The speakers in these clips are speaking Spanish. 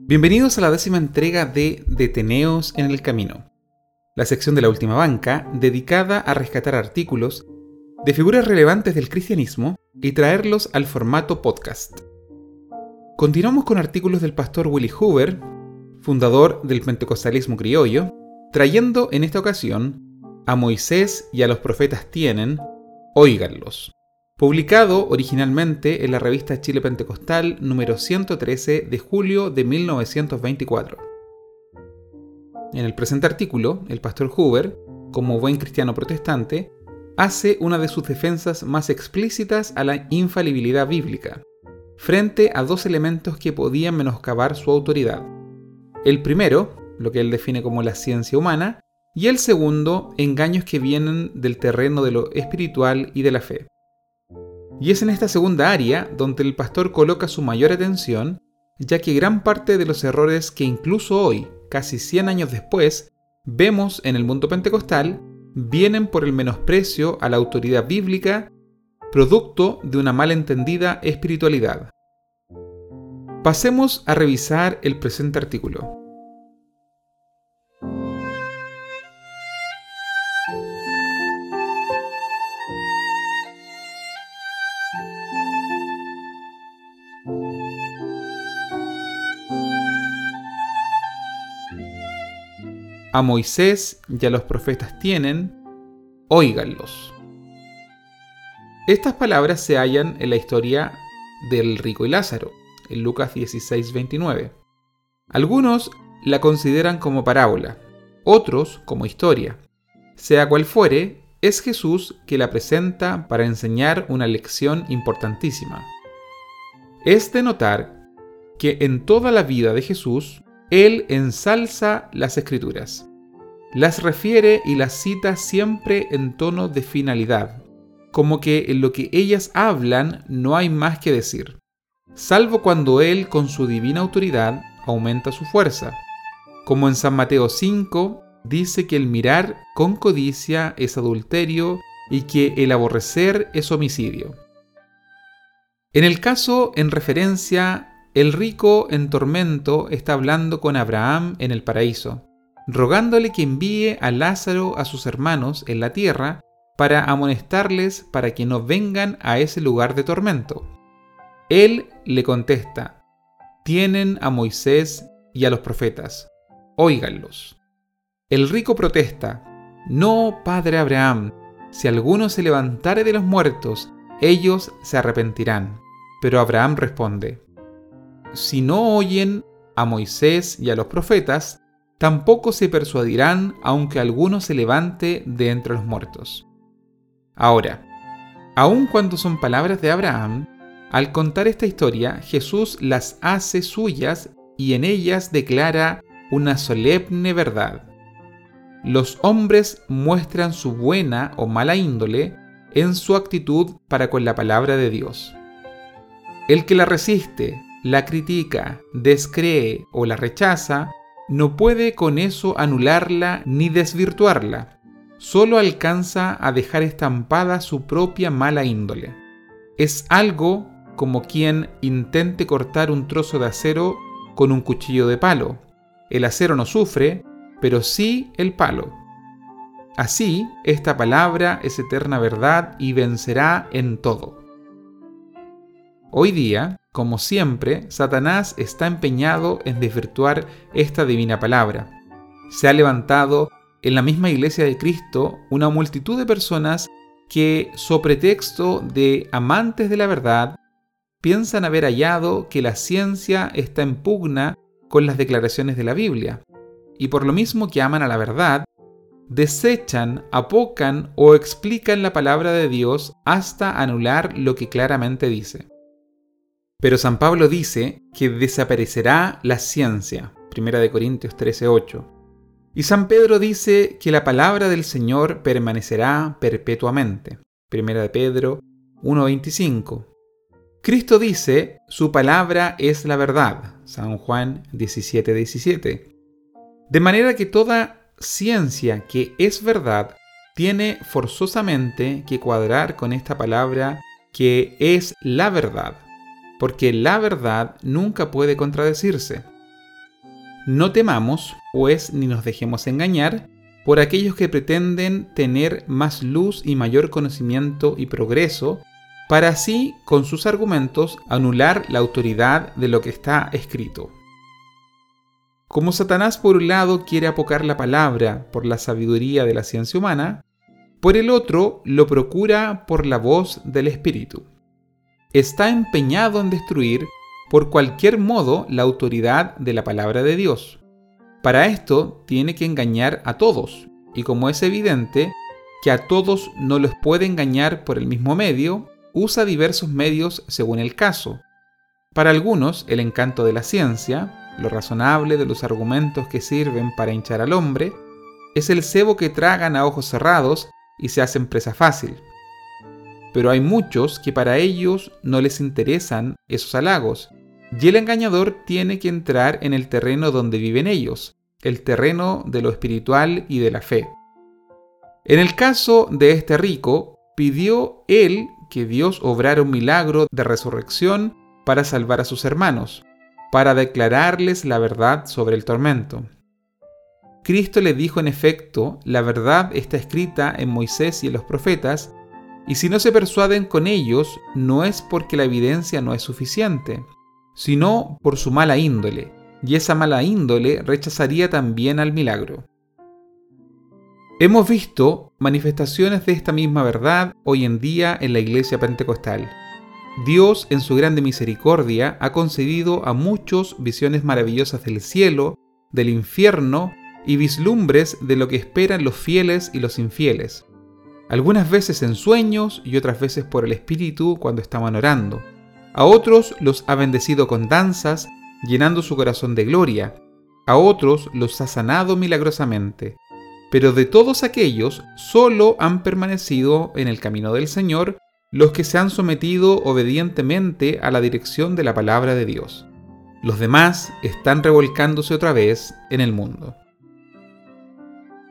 Bienvenidos a la décima entrega de Deteneos en el Camino, la sección de la última banca dedicada a rescatar artículos de figuras relevantes del cristianismo y traerlos al formato podcast. Continuamos con artículos del pastor Willie Hoover, fundador del pentecostalismo criollo, trayendo en esta ocasión a Moisés y a los profetas tienen, óiganlos publicado originalmente en la revista Chile Pentecostal número 113 de julio de 1924. En el presente artículo, el pastor Hoover, como buen cristiano protestante, hace una de sus defensas más explícitas a la infalibilidad bíblica, frente a dos elementos que podían menoscabar su autoridad. El primero, lo que él define como la ciencia humana, y el segundo, engaños que vienen del terreno de lo espiritual y de la fe. Y es en esta segunda área donde el pastor coloca su mayor atención, ya que gran parte de los errores que incluso hoy, casi 100 años después, vemos en el mundo pentecostal, vienen por el menosprecio a la autoridad bíblica, producto de una malentendida espiritualidad. Pasemos a revisar el presente artículo. A Moisés y a los profetas tienen, óiganlos. Estas palabras se hallan en la historia del rico y Lázaro, en Lucas 16:29. Algunos la consideran como parábola, otros como historia. Sea cual fuere, es Jesús que la presenta para enseñar una lección importantísima. Es de notar que en toda la vida de Jesús él ensalza las escrituras. Las refiere y las cita siempre en tono de finalidad, como que en lo que ellas hablan no hay más que decir, salvo cuando Él con su divina autoridad aumenta su fuerza, como en San Mateo 5 dice que el mirar con codicia es adulterio y que el aborrecer es homicidio. En el caso en referencia el rico en tormento está hablando con Abraham en el paraíso, rogándole que envíe a Lázaro a sus hermanos en la tierra para amonestarles para que no vengan a ese lugar de tormento. Él le contesta, tienen a Moisés y a los profetas, óiganlos. El rico protesta, no, padre Abraham, si alguno se levantare de los muertos, ellos se arrepentirán. Pero Abraham responde, si no oyen a Moisés y a los profetas, tampoco se persuadirán aunque alguno se levante de entre los muertos. Ahora, aun cuando son palabras de Abraham, al contar esta historia, Jesús las hace suyas y en ellas declara una solemne verdad. Los hombres muestran su buena o mala índole en su actitud para con la palabra de Dios. El que la resiste, la critica, descree o la rechaza, no puede con eso anularla ni desvirtuarla, solo alcanza a dejar estampada su propia mala índole. Es algo como quien intente cortar un trozo de acero con un cuchillo de palo. El acero no sufre, pero sí el palo. Así, esta palabra es eterna verdad y vencerá en todo. Hoy día, como siempre, Satanás está empeñado en desvirtuar esta divina palabra. Se ha levantado en la misma iglesia de Cristo una multitud de personas que, so pretexto de amantes de la verdad, piensan haber hallado que la ciencia está en pugna con las declaraciones de la Biblia, y por lo mismo que aman a la verdad, desechan, apocan o explican la palabra de Dios hasta anular lo que claramente dice. Pero San Pablo dice que desaparecerá la ciencia, 1 Corintios 13:8. Y San Pedro dice que la palabra del Señor permanecerá perpetuamente, 1 Pedro 1:25. Cristo dice, su palabra es la verdad, San Juan 17:17. De manera que toda ciencia que es verdad tiene forzosamente que cuadrar con esta palabra que es la verdad porque la verdad nunca puede contradecirse. No temamos, pues, ni nos dejemos engañar por aquellos que pretenden tener más luz y mayor conocimiento y progreso, para así, con sus argumentos, anular la autoridad de lo que está escrito. Como Satanás por un lado quiere apocar la palabra por la sabiduría de la ciencia humana, por el otro lo procura por la voz del Espíritu. Está empeñado en destruir por cualquier modo la autoridad de la palabra de Dios. Para esto tiene que engañar a todos, y como es evidente que a todos no los puede engañar por el mismo medio, usa diversos medios según el caso. Para algunos, el encanto de la ciencia, lo razonable de los argumentos que sirven para hinchar al hombre, es el cebo que tragan a ojos cerrados y se hacen presa fácil. Pero hay muchos que para ellos no les interesan esos halagos, y el engañador tiene que entrar en el terreno donde viven ellos, el terreno de lo espiritual y de la fe. En el caso de este rico, pidió él que Dios obrara un milagro de resurrección para salvar a sus hermanos, para declararles la verdad sobre el tormento. Cristo le dijo en efecto, la verdad está escrita en Moisés y en los profetas, y si no se persuaden con ellos, no es porque la evidencia no es suficiente, sino por su mala índole, y esa mala índole rechazaría también al milagro. Hemos visto manifestaciones de esta misma verdad hoy en día en la iglesia pentecostal. Dios, en su grande misericordia, ha concedido a muchos visiones maravillosas del cielo, del infierno y vislumbres de lo que esperan los fieles y los infieles. Algunas veces en sueños y otras veces por el Espíritu cuando estaban orando. A otros los ha bendecido con danzas, llenando su corazón de gloria. A otros los ha sanado milagrosamente. Pero de todos aquellos, solo han permanecido en el camino del Señor los que se han sometido obedientemente a la dirección de la palabra de Dios. Los demás están revolcándose otra vez en el mundo.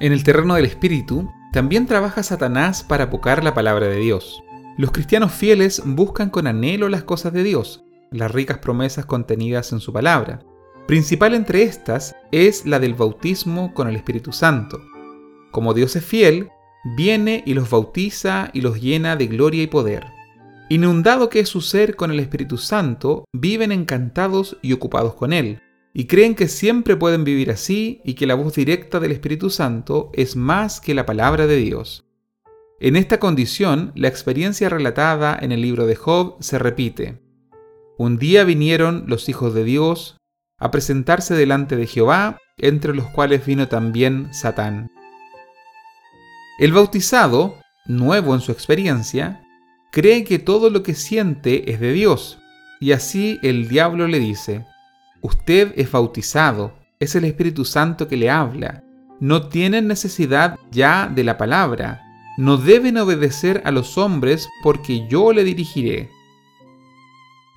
En el terreno del espíritu, también trabaja Satanás para apocar la palabra de Dios. Los cristianos fieles buscan con anhelo las cosas de Dios, las ricas promesas contenidas en su palabra. Principal entre estas es la del bautismo con el Espíritu Santo. Como Dios es fiel, viene y los bautiza y los llena de gloria y poder. Inundado que es su ser con el Espíritu Santo, viven encantados y ocupados con Él, y creen que siempre pueden vivir así y que la voz directa del Espíritu Santo es más que la palabra de Dios. En esta condición, la experiencia relatada en el libro de Job se repite. Un día vinieron los hijos de Dios a presentarse delante de Jehová, entre los cuales vino también Satán. El bautizado, nuevo en su experiencia, cree que todo lo que siente es de Dios, y así el diablo le dice, usted es bautizado, es el Espíritu Santo que le habla, no tienen necesidad ya de la palabra, no deben obedecer a los hombres porque yo le dirigiré.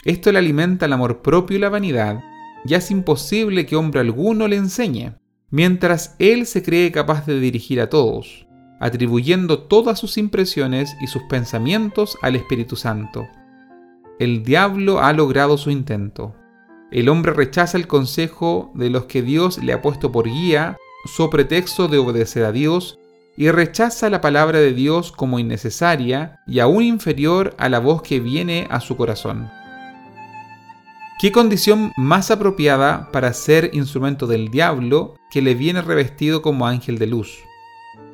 Esto le alimenta el amor propio y la vanidad, ya es imposible que hombre alguno le enseñe, mientras él se cree capaz de dirigir a todos atribuyendo todas sus impresiones y sus pensamientos al Espíritu Santo. El diablo ha logrado su intento. El hombre rechaza el consejo de los que Dios le ha puesto por guía, so pretexto de obedecer a Dios, y rechaza la palabra de Dios como innecesaria y aún inferior a la voz que viene a su corazón. ¿Qué condición más apropiada para ser instrumento del diablo que le viene revestido como ángel de luz?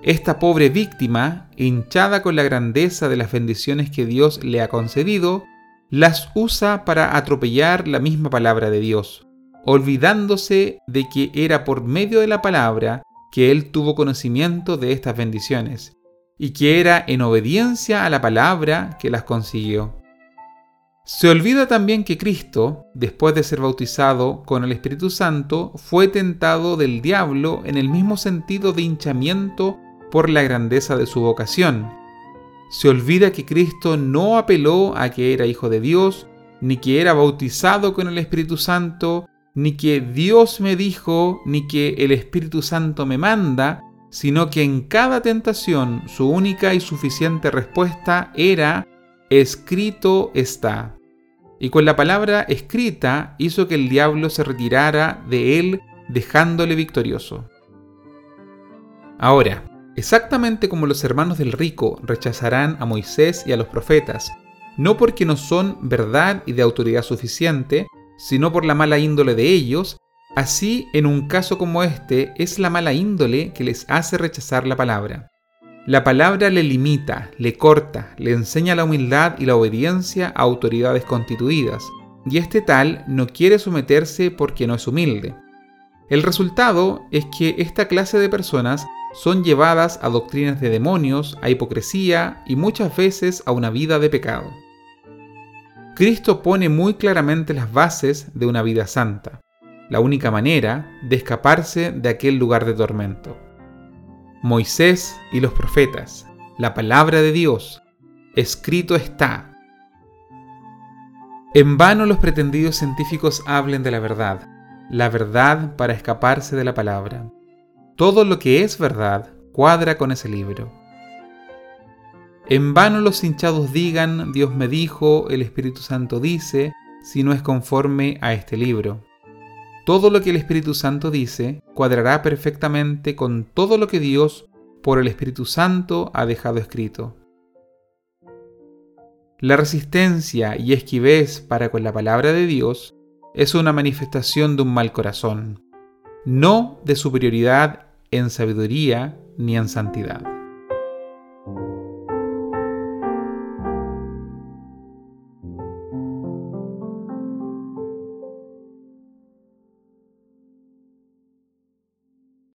Esta pobre víctima, hinchada con la grandeza de las bendiciones que Dios le ha concedido, las usa para atropellar la misma palabra de Dios, olvidándose de que era por medio de la palabra que él tuvo conocimiento de estas bendiciones, y que era en obediencia a la palabra que las consiguió. Se olvida también que Cristo, después de ser bautizado con el Espíritu Santo, fue tentado del diablo en el mismo sentido de hinchamiento por la grandeza de su vocación. Se olvida que Cristo no apeló a que era hijo de Dios, ni que era bautizado con el Espíritu Santo, ni que Dios me dijo, ni que el Espíritu Santo me manda, sino que en cada tentación su única y suficiente respuesta era, escrito está. Y con la palabra escrita hizo que el diablo se retirara de él dejándole victorioso. Ahora, exactamente como los hermanos del rico rechazarán a Moisés y a los profetas, no porque no son verdad y de autoridad suficiente, sino por la mala índole de ellos, así en un caso como este es la mala índole que les hace rechazar la palabra. La palabra le limita, le corta, le enseña la humildad y la obediencia a autoridades constituidas, y este tal no quiere someterse porque no es humilde. El resultado es que esta clase de personas son llevadas a doctrinas de demonios, a hipocresía y muchas veces a una vida de pecado. Cristo pone muy claramente las bases de una vida santa, la única manera de escaparse de aquel lugar de tormento. Moisés y los profetas, la palabra de Dios, escrito está. En vano los pretendidos científicos hablen de la verdad, la verdad para escaparse de la palabra. Todo lo que es verdad cuadra con ese libro. En vano los hinchados digan, Dios me dijo, el Espíritu Santo dice, si no es conforme a este libro. Todo lo que el Espíritu Santo dice cuadrará perfectamente con todo lo que Dios por el Espíritu Santo ha dejado escrito. La resistencia y esquivez para con la palabra de Dios es una manifestación de un mal corazón, no de superioridad en sabiduría ni en santidad.